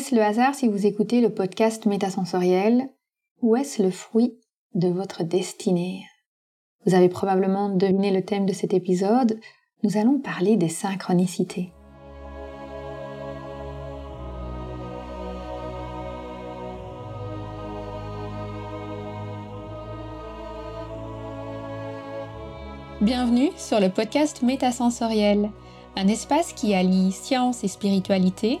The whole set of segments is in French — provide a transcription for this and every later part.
Est-ce le hasard si vous écoutez le podcast métasensoriel ou est-ce le fruit de votre destinée? Vous avez probablement deviné le thème de cet épisode. Nous allons parler des synchronicités. Bienvenue sur le podcast Métasensoriel, un espace qui allie science et spiritualité,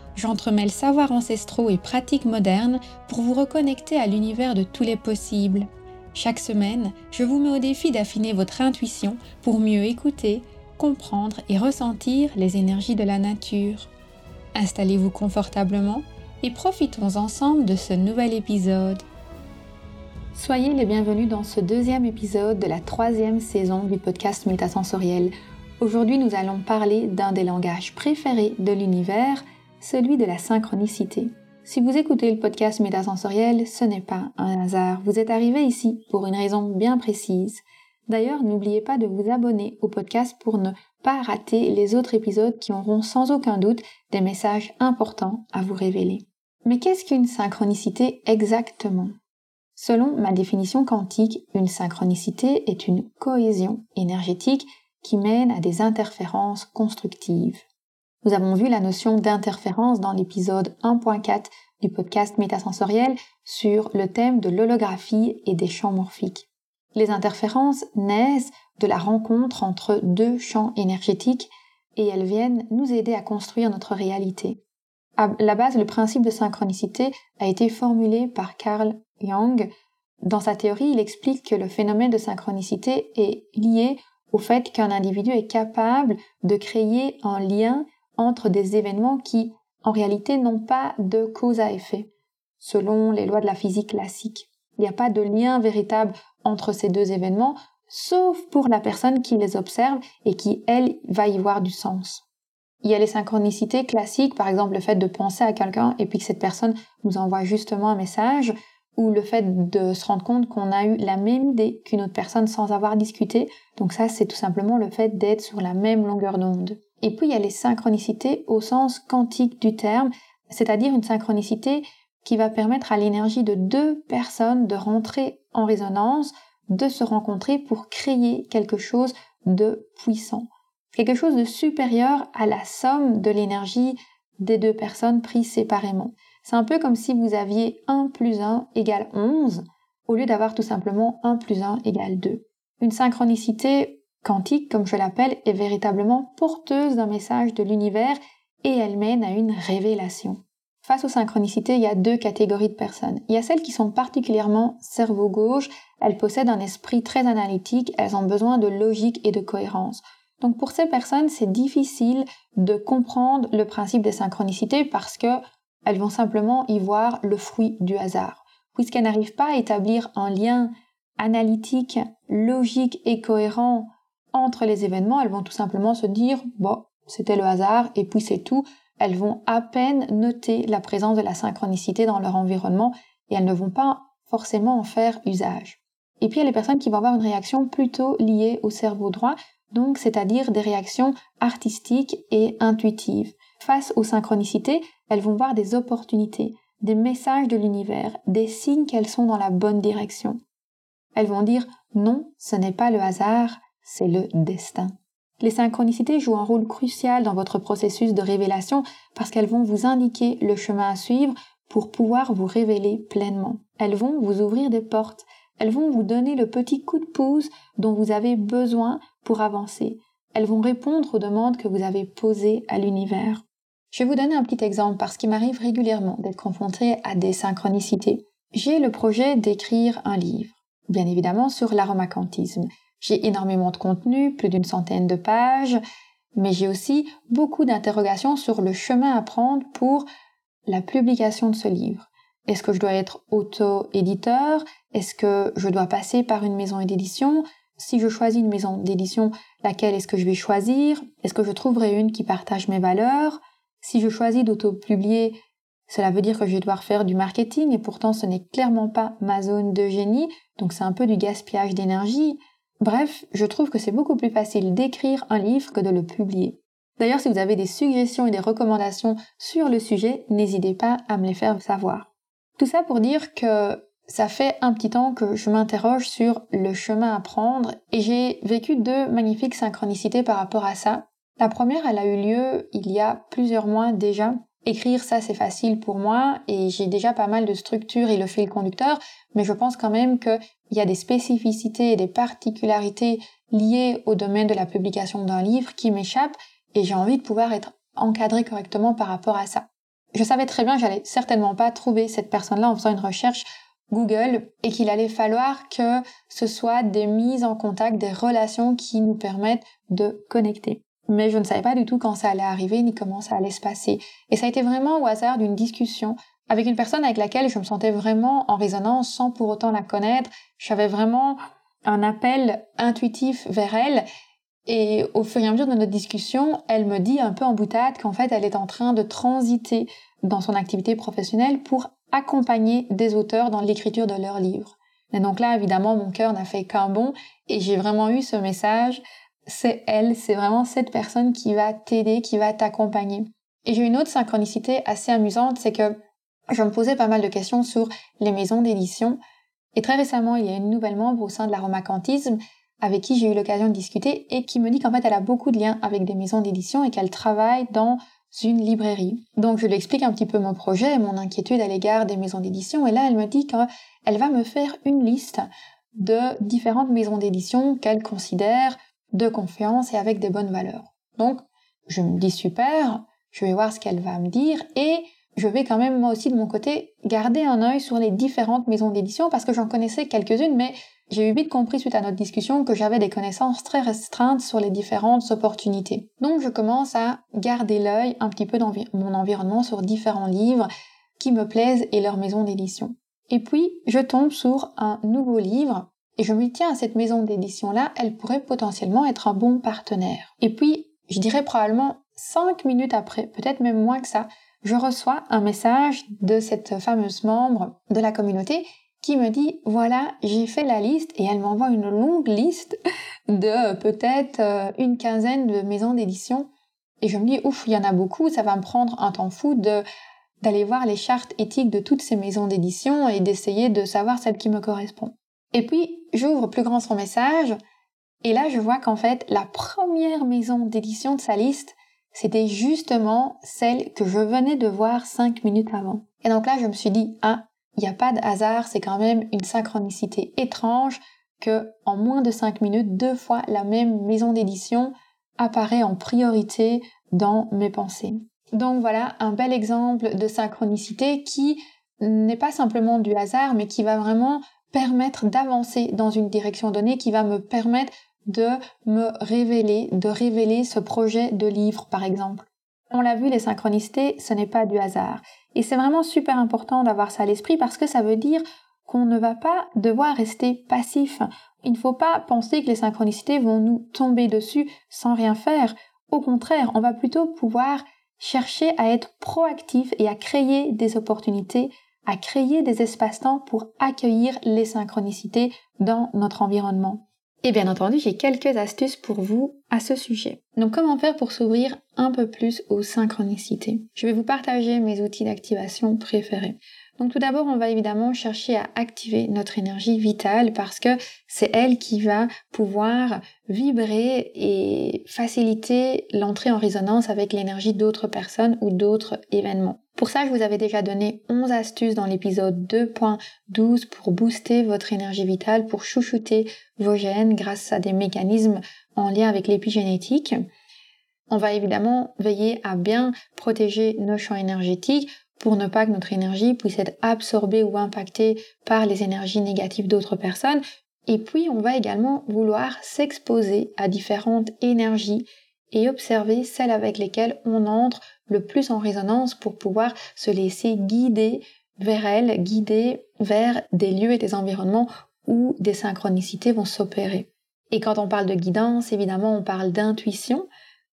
j'entremêle savoirs ancestraux et pratiques modernes pour vous reconnecter à l'univers de tous les possibles. Chaque semaine, je vous mets au défi d'affiner votre intuition pour mieux écouter, comprendre et ressentir les énergies de la nature. Installez-vous confortablement et profitons ensemble de ce nouvel épisode. Soyez les bienvenus dans ce deuxième épisode de la troisième saison du podcast Métasensoriel Aujourd'hui, nous allons parler d'un des langages préférés de l'univers, celui de la synchronicité. Si vous écoutez le podcast Métasensoriel, ce n'est pas un hasard. Vous êtes arrivé ici pour une raison bien précise. D'ailleurs, n'oubliez pas de vous abonner au podcast pour ne pas rater les autres épisodes qui auront sans aucun doute des messages importants à vous révéler. Mais qu'est-ce qu'une synchronicité exactement? Selon ma définition quantique, une synchronicité est une cohésion énergétique qui mènent à des interférences constructives. Nous avons vu la notion d'interférence dans l'épisode 1.4 du podcast métasensoriel sur le thème de l'holographie et des champs morphiques. Les interférences naissent de la rencontre entre deux champs énergétiques et elles viennent nous aider à construire notre réalité. À la base, le principe de synchronicité a été formulé par Carl Jung. Dans sa théorie, il explique que le phénomène de synchronicité est lié au fait qu'un individu est capable de créer un lien entre des événements qui, en réalité, n'ont pas de cause à effet, selon les lois de la physique classique. Il n'y a pas de lien véritable entre ces deux événements, sauf pour la personne qui les observe et qui, elle, va y voir du sens. Il y a les synchronicités classiques, par exemple le fait de penser à quelqu'un et puis que cette personne nous envoie justement un message, ou le fait de se rendre compte qu'on a eu la même idée qu'une autre personne sans avoir discuté. Donc ça, c'est tout simplement le fait d'être sur la même longueur d'onde. Et puis il y a les synchronicités au sens quantique du terme, c'est-à-dire une synchronicité qui va permettre à l'énergie de deux personnes de rentrer en résonance, de se rencontrer pour créer quelque chose de puissant, quelque chose de supérieur à la somme de l'énergie des deux personnes prises séparément. C'est un peu comme si vous aviez 1 plus 1 égale 11 au lieu d'avoir tout simplement 1 plus 1 égale 2. Une synchronicité quantique, comme je l'appelle, est véritablement porteuse d'un message de l'univers et elle mène à une révélation. Face aux synchronicités, il y a deux catégories de personnes. Il y a celles qui sont particulièrement cerveau gauche, elles possèdent un esprit très analytique, elles ont besoin de logique et de cohérence. Donc pour ces personnes, c'est difficile de comprendre le principe des synchronicités parce que elles vont simplement y voir le fruit du hasard. Puisqu'elles n'arrivent pas à établir un lien analytique, logique et cohérent entre les événements, elles vont tout simplement se dire, bon, c'était le hasard et puis c'est tout. Elles vont à peine noter la présence de la synchronicité dans leur environnement et elles ne vont pas forcément en faire usage. Et puis il y a les personnes qui vont avoir une réaction plutôt liée au cerveau droit, donc c'est-à-dire des réactions artistiques et intuitives. Face aux synchronicités, elles vont voir des opportunités, des messages de l'univers, des signes qu'elles sont dans la bonne direction. Elles vont dire non, ce n'est pas le hasard, c'est le destin. Les synchronicités jouent un rôle crucial dans votre processus de révélation parce qu'elles vont vous indiquer le chemin à suivre pour pouvoir vous révéler pleinement. Elles vont vous ouvrir des portes, elles vont vous donner le petit coup de pouce dont vous avez besoin pour avancer. Elles vont répondre aux demandes que vous avez posées à l'univers. Je vais vous donner un petit exemple parce qu'il m'arrive régulièrement d'être confronté à des synchronicités. J'ai le projet d'écrire un livre, bien évidemment sur l'aromacantisme. J'ai énormément de contenu, plus d'une centaine de pages, mais j'ai aussi beaucoup d'interrogations sur le chemin à prendre pour la publication de ce livre. Est-ce que je dois être auto-éditeur? Est-ce que je dois passer par une maison d'édition? Si je choisis une maison d'édition, laquelle est-ce que je vais choisir? Est-ce que je trouverai une qui partage mes valeurs? Si je choisis d'auto-publier, cela veut dire que je vais devoir faire du marketing et pourtant ce n'est clairement pas ma zone de génie, donc c'est un peu du gaspillage d'énergie. Bref, je trouve que c'est beaucoup plus facile d'écrire un livre que de le publier. D'ailleurs, si vous avez des suggestions et des recommandations sur le sujet, n'hésitez pas à me les faire savoir. Tout ça pour dire que ça fait un petit temps que je m'interroge sur le chemin à prendre et j'ai vécu deux magnifiques synchronicités par rapport à ça. La première, elle a eu lieu il y a plusieurs mois déjà. Écrire ça, c'est facile pour moi et j'ai déjà pas mal de structure et le fil conducteur, mais je pense quand même qu'il y a des spécificités et des particularités liées au domaine de la publication d'un livre qui m'échappent et j'ai envie de pouvoir être encadré correctement par rapport à ça. Je savais très bien que j'allais certainement pas trouver cette personne-là en faisant une recherche Google et qu'il allait falloir que ce soit des mises en contact, des relations qui nous permettent de connecter. Mais je ne savais pas du tout quand ça allait arriver ni comment ça allait se passer. Et ça a été vraiment au hasard d'une discussion avec une personne avec laquelle je me sentais vraiment en résonance sans pour autant la connaître. J'avais vraiment un appel intuitif vers elle et au fur et à mesure de notre discussion, elle me dit un peu en boutade qu'en fait, elle est en train de transiter dans son activité professionnelle pour accompagner des auteurs dans l'écriture de leurs livres. Et donc là, évidemment, mon cœur n'a fait qu'un bon et j'ai vraiment eu ce message. C'est elle, c'est vraiment cette personne qui va t'aider, qui va t'accompagner. Et j'ai une autre synchronicité assez amusante, c'est que je me posais pas mal de questions sur les maisons d'édition. Et très récemment, il y a une nouvelle membre au sein de l'aromacantisme avec qui j'ai eu l'occasion de discuter et qui me dit qu'en fait elle a beaucoup de liens avec des maisons d'édition et qu'elle travaille dans une librairie. Donc je lui explique un petit peu mon projet et mon inquiétude à l'égard des maisons d'édition et là elle me dit qu'elle va me faire une liste de différentes maisons d'édition qu'elle considère de confiance et avec des bonnes valeurs. Donc je me dis super, je vais voir ce qu'elle va me dire et je vais quand même moi aussi de mon côté garder un œil sur les différentes maisons d'édition parce que j'en connaissais quelques-unes mais j'ai eu vite compris suite à notre discussion que j'avais des connaissances très restreintes sur les différentes opportunités. Donc je commence à garder l'œil un petit peu dans mon environnement sur différents livres qui me plaisent et leurs maisons d'édition. Et puis je tombe sur un nouveau livre et je me dis tiens cette maison d'édition là elle pourrait potentiellement être un bon partenaire. Et puis je dirais probablement cinq minutes après, peut-être même moins que ça, je reçois un message de cette fameuse membre de la communauté qui me dit voilà j'ai fait la liste et elle m'envoie une longue liste de peut-être euh, une quinzaine de maisons d'édition et je me dis ouf il y en a beaucoup ça va me prendre un temps fou de d'aller voir les chartes éthiques de toutes ces maisons d'édition et d'essayer de savoir celle qui me correspond. Et puis j'ouvre plus grand son message et là je vois qu'en fait la première maison d'édition de sa liste c'était justement celle que je venais de voir cinq minutes avant. Et donc là je me suis dit ah il n'y a pas de hasard, c'est quand même une synchronicité étrange que en moins de 5 minutes, deux fois la même maison d'édition apparaît en priorité dans mes pensées. Donc voilà un bel exemple de synchronicité qui n'est pas simplement du hasard, mais qui va vraiment permettre d'avancer dans une direction donnée, qui va me permettre de me révéler, de révéler ce projet de livre par exemple. On l'a vu, les synchronicités, ce n'est pas du hasard. Et c'est vraiment super important d'avoir ça à l'esprit parce que ça veut dire qu'on ne va pas devoir rester passif. Il ne faut pas penser que les synchronicités vont nous tomber dessus sans rien faire. Au contraire, on va plutôt pouvoir chercher à être proactif et à créer des opportunités, à créer des espaces-temps pour accueillir les synchronicités dans notre environnement. Et bien entendu, j'ai quelques astuces pour vous à ce sujet. Donc comment faire pour s'ouvrir un peu plus aux synchronicités? Je vais vous partager mes outils d'activation préférés. Donc tout d'abord, on va évidemment chercher à activer notre énergie vitale parce que c'est elle qui va pouvoir vibrer et faciliter l'entrée en résonance avec l'énergie d'autres personnes ou d'autres événements. Pour ça, je vous avais déjà donné 11 astuces dans l'épisode 2.12 pour booster votre énergie vitale, pour chouchouter vos gènes grâce à des mécanismes en lien avec l'épigénétique. On va évidemment veiller à bien protéger nos champs énergétiques pour ne pas que notre énergie puisse être absorbée ou impactée par les énergies négatives d'autres personnes. Et puis, on va également vouloir s'exposer à différentes énergies et observer celles avec lesquelles on entre le plus en résonance pour pouvoir se laisser guider vers elle, guidée vers des lieux et des environnements où des synchronicités vont s'opérer. Et quand on parle de guidance, évidemment, on parle d'intuition.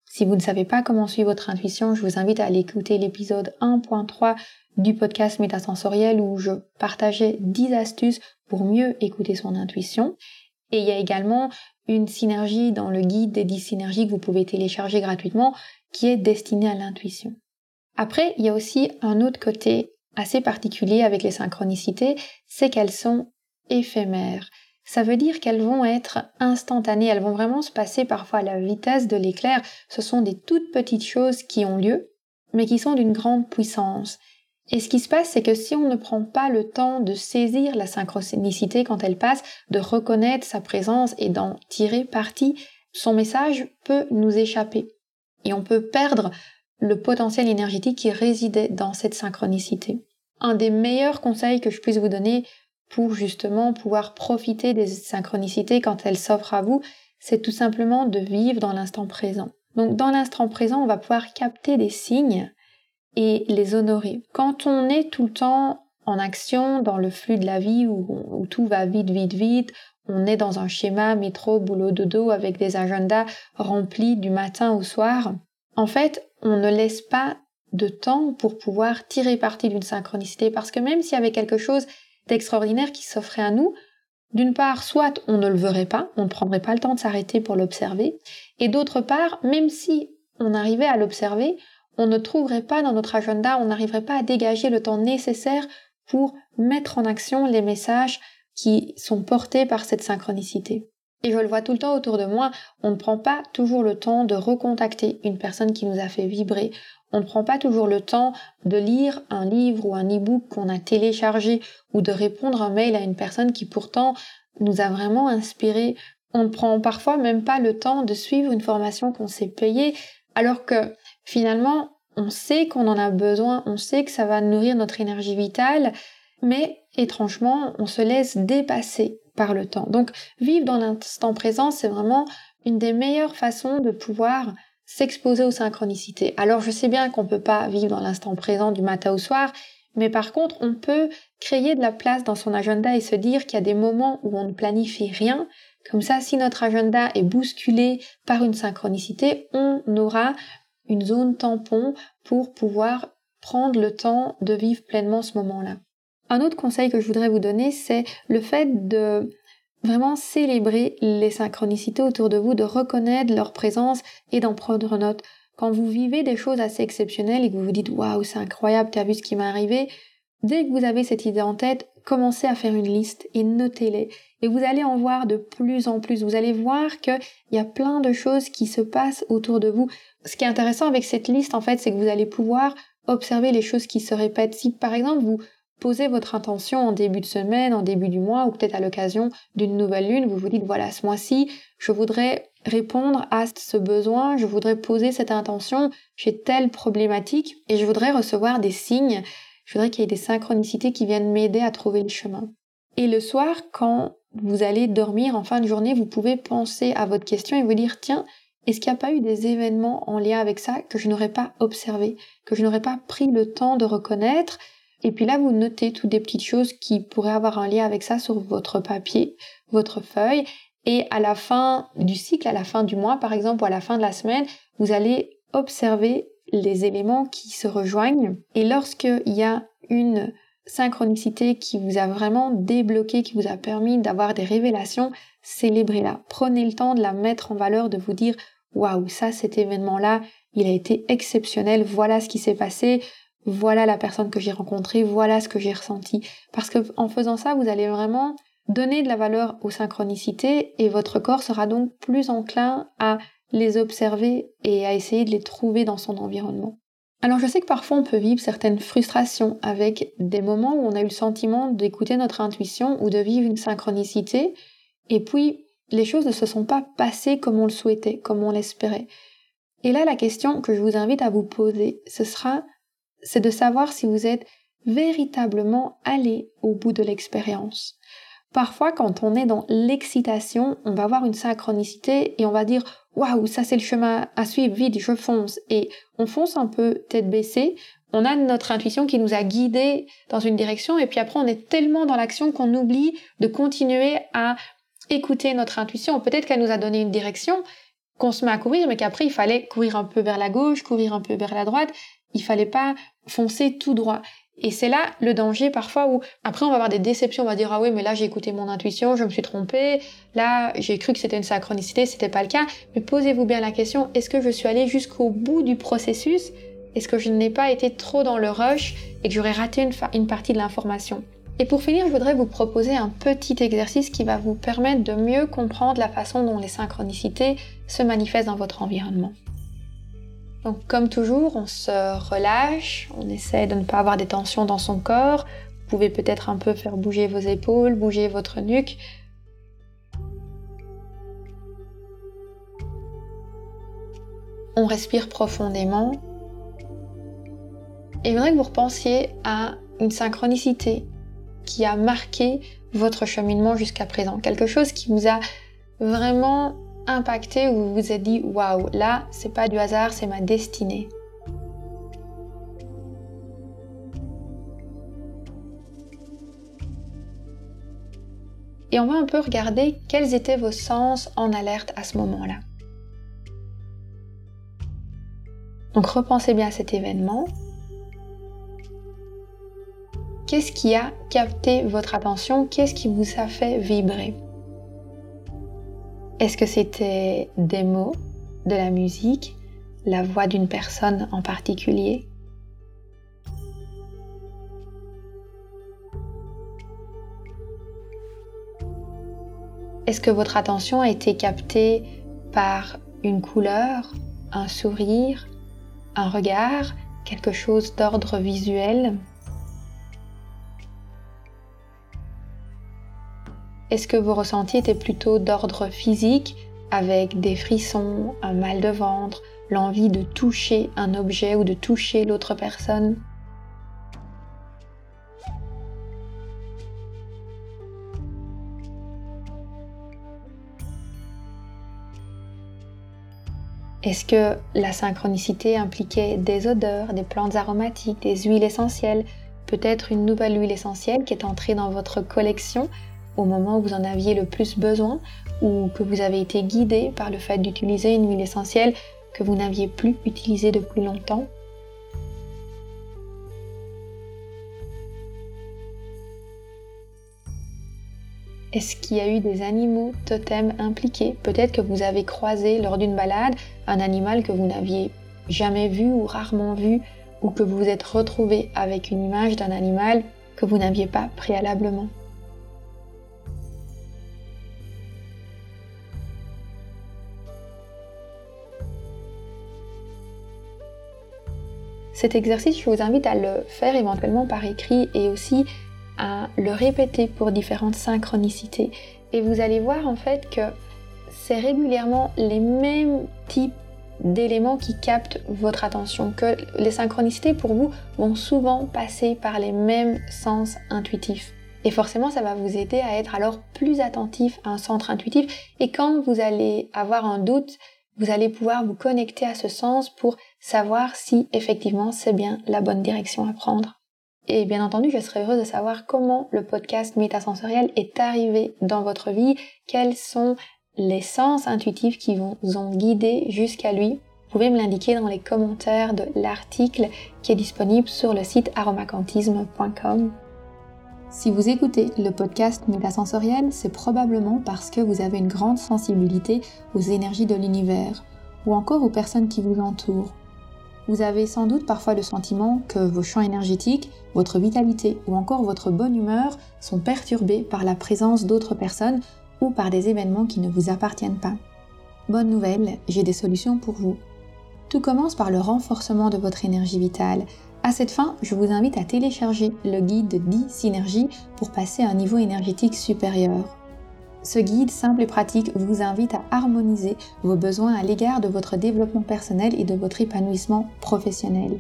Si vous ne savez pas comment suivre votre intuition, je vous invite à aller écouter l'épisode 1.3 du podcast Métasensoriel où je partageais 10 astuces pour mieux écouter son intuition. Et il y a également une synergie dans le guide des 10 synergies que vous pouvez télécharger gratuitement qui est destinée à l'intuition. Après, il y a aussi un autre côté assez particulier avec les synchronicités, c'est qu'elles sont éphémères. Ça veut dire qu'elles vont être instantanées, elles vont vraiment se passer parfois à la vitesse de l'éclair. Ce sont des toutes petites choses qui ont lieu, mais qui sont d'une grande puissance. Et ce qui se passe, c'est que si on ne prend pas le temps de saisir la synchronicité quand elle passe, de reconnaître sa présence et d'en tirer parti, son message peut nous échapper. Et on peut perdre le potentiel énergétique qui résidait dans cette synchronicité. Un des meilleurs conseils que je puisse vous donner pour justement pouvoir profiter des synchronicités quand elles s'offrent à vous, c'est tout simplement de vivre dans l'instant présent. Donc dans l'instant présent, on va pouvoir capter des signes et les honorer. Quand on est tout le temps en action dans le flux de la vie où, tout va vite, vite, vite, on est dans un schéma métro, boulot, dodo avec des agendas remplis du matin au soir, en fait, on ne laisse pas de temps pour pouvoir tirer parti d'une synchronicité parce que même s'il y avait quelque chose d'extraordinaire qui s'offrait à nous, d'une part, soit on ne le verrait pas, on ne prendrait pas le temps de s'arrêter pour l'observer, et d'autre part, même si on arrivait à l'observer, on ne trouverait pas dans notre agenda, on n'arriverait pas à dégager le temps nécessaire pour mettre en action les messages qui sont portés par cette synchronicité. Et je le vois tout le temps autour de moi, on ne prend pas toujours le temps de recontacter une personne qui nous a fait vibrer. On ne prend pas toujours le temps de lire un livre ou un e-book qu'on a téléchargé ou de répondre un mail à une personne qui pourtant nous a vraiment inspiré. On ne prend parfois même pas le temps de suivre une formation qu'on s'est payée alors que finalement on sait qu'on en a besoin, on sait que ça va nourrir notre énergie vitale, mais étrangement on se laisse dépasser par le temps. Donc vivre dans l'instant présent, c'est vraiment une des meilleures façons de pouvoir s'exposer aux synchronicités. Alors je sais bien qu'on ne peut pas vivre dans l'instant présent du matin au soir, mais par contre on peut créer de la place dans son agenda et se dire qu'il y a des moments où on ne planifie rien. Comme ça, si notre agenda est bousculé par une synchronicité, on aura une zone tampon pour pouvoir prendre le temps de vivre pleinement ce moment-là. Un autre conseil que je voudrais vous donner, c'est le fait de vraiment célébrer les synchronicités autour de vous, de reconnaître leur présence et d'en prendre note. Quand vous vivez des choses assez exceptionnelles et que vous vous dites waouh, c'est incroyable, t'as vu ce qui m'est arrivé, dès que vous avez cette idée en tête, commencez à faire une liste et notez-les. Et vous allez en voir de plus en plus. Vous allez voir qu'il y a plein de choses qui se passent autour de vous. Ce qui est intéressant avec cette liste, en fait, c'est que vous allez pouvoir observer les choses qui se répètent. Si par exemple vous Posez votre intention en début de semaine, en début du mois ou peut-être à l'occasion d'une nouvelle lune. Vous vous dites, voilà, ce mois-ci, je voudrais répondre à ce besoin, je voudrais poser cette intention, j'ai telle problématique et je voudrais recevoir des signes, je voudrais qu'il y ait des synchronicités qui viennent m'aider à trouver le chemin. Et le soir, quand vous allez dormir en fin de journée, vous pouvez penser à votre question et vous dire, tiens, est-ce qu'il n'y a pas eu des événements en lien avec ça que je n'aurais pas observé, que je n'aurais pas pris le temps de reconnaître? Et puis là, vous notez toutes des petites choses qui pourraient avoir un lien avec ça sur votre papier, votre feuille. Et à la fin du cycle, à la fin du mois par exemple, ou à la fin de la semaine, vous allez observer les éléments qui se rejoignent. Et lorsqu'il y a une synchronicité qui vous a vraiment débloqué, qui vous a permis d'avoir des révélations, célébrez-la. Prenez le temps de la mettre en valeur, de vous dire waouh, ça, cet événement-là, il a été exceptionnel, voilà ce qui s'est passé, voilà la personne que j'ai rencontrée, voilà ce que j'ai ressenti. Parce que en faisant ça, vous allez vraiment donner de la valeur aux synchronicités et votre corps sera donc plus enclin à les observer et à essayer de les trouver dans son environnement. Alors je sais que parfois on peut vivre certaines frustrations avec des moments où on a eu le sentiment d'écouter notre intuition ou de vivre une synchronicité et puis les choses ne se sont pas passées comme on le souhaitait, comme on l'espérait. Et là la question que je vous invite à vous poser, ce sera c'est de savoir si vous êtes véritablement allé au bout de l'expérience. Parfois, quand on est dans l'excitation, on va avoir une synchronicité et on va dire waouh, ça c'est le chemin à suivre, vite, je fonce. Et on fonce un peu tête baissée on a notre intuition qui nous a guidés dans une direction et puis après on est tellement dans l'action qu'on oublie de continuer à écouter notre intuition. Peut-être qu'elle nous a donné une direction, qu'on se met à courir, mais qu'après il fallait courir un peu vers la gauche, courir un peu vers la droite. Il fallait pas foncer tout droit. Et c'est là le danger parfois où après on va avoir des déceptions, on va dire ah oui mais là j'ai écouté mon intuition, je me suis trompée, là j'ai cru que c'était une synchronicité, c'était pas le cas. Mais posez-vous bien la question, est-ce que je suis allée jusqu'au bout du processus? Est-ce que je n'ai pas été trop dans le rush et que j'aurais raté une, une partie de l'information? Et pour finir, je voudrais vous proposer un petit exercice qui va vous permettre de mieux comprendre la façon dont les synchronicités se manifestent dans votre environnement. Donc comme toujours, on se relâche, on essaie de ne pas avoir des tensions dans son corps. Vous pouvez peut-être un peu faire bouger vos épaules, bouger votre nuque. On respire profondément. Et je voudrais que vous repensiez à une synchronicité, qui a marqué votre cheminement jusqu'à présent Quelque chose qui vous a vraiment impacté ou vous vous êtes dit waouh, là, c'est pas du hasard, c'est ma destinée. Et on va un peu regarder quels étaient vos sens en alerte à ce moment-là. Donc repensez bien à cet événement, Qu'est-ce qui a capté votre attention? Qu'est-ce qui vous a fait vibrer? Est-ce que c'était des mots, de la musique, la voix d'une personne en particulier? Est-ce que votre attention a été captée par une couleur, un sourire, un regard, quelque chose d'ordre visuel? Est-ce que vos ressentis étaient plutôt d'ordre physique, avec des frissons, un mal de ventre, l'envie de toucher un objet ou de toucher l'autre personne? Est-ce que la synchronicité impliquait des odeurs, des plantes aromatiques, des huiles essentielles, peut-être une nouvelle huile essentielle qui est entrée dans votre collection au moment où vous en aviez le plus besoin ou que vous avez été guidé par le fait d'utiliser une huile essentielle que vous n'aviez plus utilisée depuis longtemps? Est-ce qu'il y a eu des animaux totems impliqués? Peut-être que vous avez croisé lors d'une balade un animal que vous n'aviez jamais vu ou rarement vu, ou que vous vous êtes retrouvé avec une image d'un animal que vous n'aviez pas préalablement. Cet exercice, je vous invite à le faire éventuellement par écrit et aussi à le répéter pour différentes synchronicités. Et vous allez voir en fait que c'est régulièrement les mêmes types d'éléments qui captent votre attention, que les synchronicités pour vous vont souvent passer par les mêmes sens intuitifs. Et forcément, ça va vous aider à être alors plus attentif à un centre intuitif. Et quand vous allez avoir un doute, vous allez pouvoir vous connecter à ce sens pour savoir si effectivement c'est bien la bonne direction à prendre. Et bien entendu, je serais heureuse de savoir comment le podcast métasensoriel est arrivé dans votre vie, quels sont les sens intuitifs qui vous ont guidé jusqu'à lui. Vous pouvez me l'indiquer dans les commentaires de l'article qui est disponible sur le site aromacantisme.com. Si vous écoutez le podcast métasensoriel, c'est probablement parce que vous avez une grande sensibilité aux énergies de l'univers ou encore aux personnes qui vous entourent. Vous avez sans doute parfois le sentiment que vos champs énergétiques, votre vitalité ou encore votre bonne humeur sont perturbés par la présence d'autres personnes ou par des événements qui ne vous appartiennent pas. Bonne nouvelle, j'ai des solutions pour vous. Tout commence par le renforcement de votre énergie vitale à cette fin, je vous invite à télécharger le guide 10 synergies pour passer à un niveau énergétique supérieur. Ce guide simple et pratique vous invite à harmoniser vos besoins à l'égard de votre développement personnel et de votre épanouissement professionnel.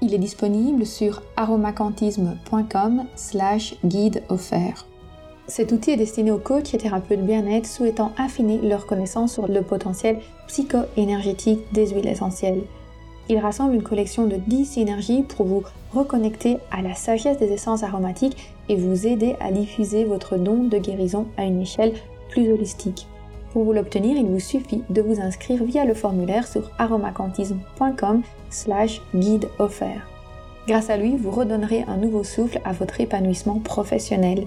Il est disponible sur aromacantisme.com slash guide offert. Cet outil est destiné aux coachs et thérapeutes bien-être souhaitant affiner leur connaissance sur le potentiel psycho-énergétique des huiles essentielles. Il rassemble une collection de 10 synergies pour vous reconnecter à la sagesse des essences aromatiques et vous aider à diffuser votre don de guérison à une échelle plus holistique. Pour vous l'obtenir, il vous suffit de vous inscrire via le formulaire sur aromacantisme.com slash guide offert. Grâce à lui, vous redonnerez un nouveau souffle à votre épanouissement professionnel